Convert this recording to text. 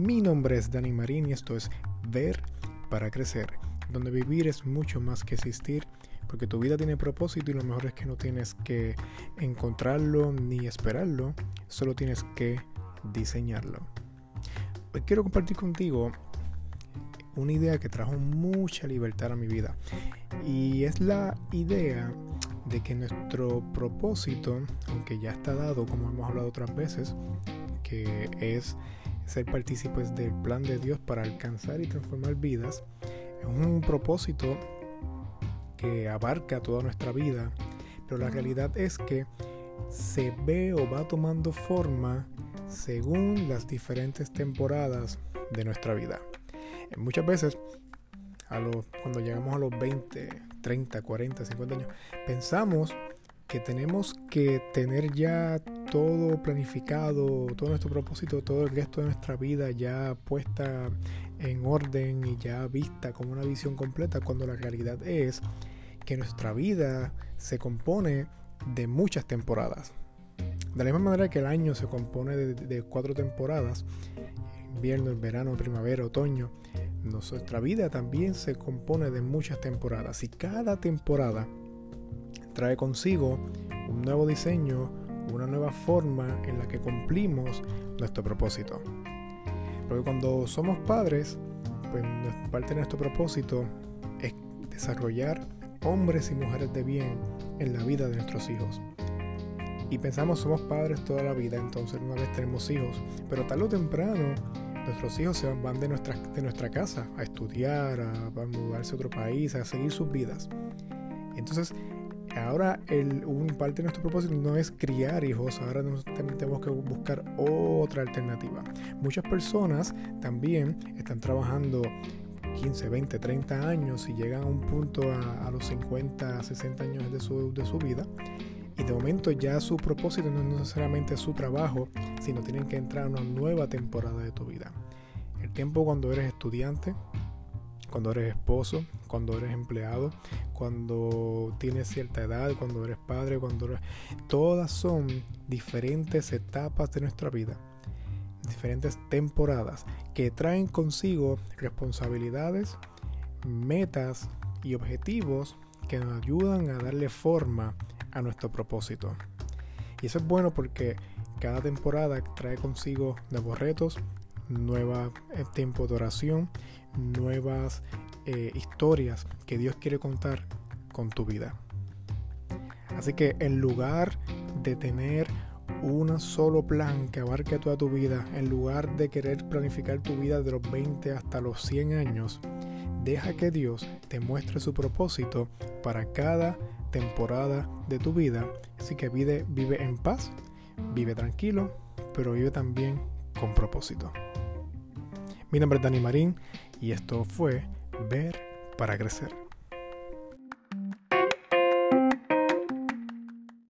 Mi nombre es Dani Marín y esto es Ver para Crecer, donde vivir es mucho más que existir, porque tu vida tiene propósito y lo mejor es que no tienes que encontrarlo ni esperarlo, solo tienes que diseñarlo. Hoy quiero compartir contigo una idea que trajo mucha libertad a mi vida y es la idea de que nuestro propósito, aunque ya está dado, como hemos hablado otras veces, que es ser partícipes del plan de Dios para alcanzar y transformar vidas, es un propósito que abarca toda nuestra vida, pero la realidad es que se ve o va tomando forma según las diferentes temporadas de nuestra vida. Muchas veces, a cuando llegamos a los 20, 30, 40, 50 años, pensamos que tenemos que tener ya todo planificado, todo nuestro propósito, todo el resto de nuestra vida ya puesta en orden y ya vista como una visión completa, cuando la realidad es que nuestra vida se compone de muchas temporadas. De la misma manera que el año se compone de, cuatro temporadas, invierno, verano, primavera, otoño, nuestra vida también se compone de muchas temporadas y cada temporada trae consigo un nuevo diseño, una nueva forma en la que cumplimos nuestro propósito. Porque cuando somos padres, pues parte de nuestro propósito es desarrollar hombres y mujeres de bien en la vida de nuestros hijos. Y pensamos somos padres toda la vida, entonces una vez tenemos hijos, pero tarde o temprano nuestros hijos se van de nuestra, de nuestra casa a estudiar, a, a mudarse a otro país, a seguir sus vidas. Entonces, ahora el, un parte de nuestro propósito no es criar hijos, ahora también tenemos que buscar otra alternativa. Muchas personas también están trabajando 15, 20, 30 años y llegan a un punto a, los 50, 60 años de su, de su vida y de momento ya su propósito no es necesariamente su trabajo, sino tienen que entrar a una nueva temporada de tu vida. El tiempo cuando eres estudiante, cuando eres esposo, cuando eres empleado, cuando tienes cierta edad, cuando eres padre, cuando eres... Todas son diferentes etapas de nuestra vida, diferentes temporadas que traen consigo responsabilidades, metas y objetivos que nos ayudan a darle forma a nuestro propósito. Y eso es bueno porque cada temporada trae consigo nuevos retos, nueva eh, tiempo de oración, nuevas eh, historias que Dios quiere contar con tu vida. Así que en lugar de tener un solo plan que abarque toda tu vida, en lugar de querer planificar tu vida de los 20 hasta los 100 años, deja que Dios te muestre su propósito para cada temporada de tu vida. Así que vive, vive en paz, vive tranquilo, pero vive también con propósito. Mi nombre es Dani Marín y esto fue Ver para Crecer.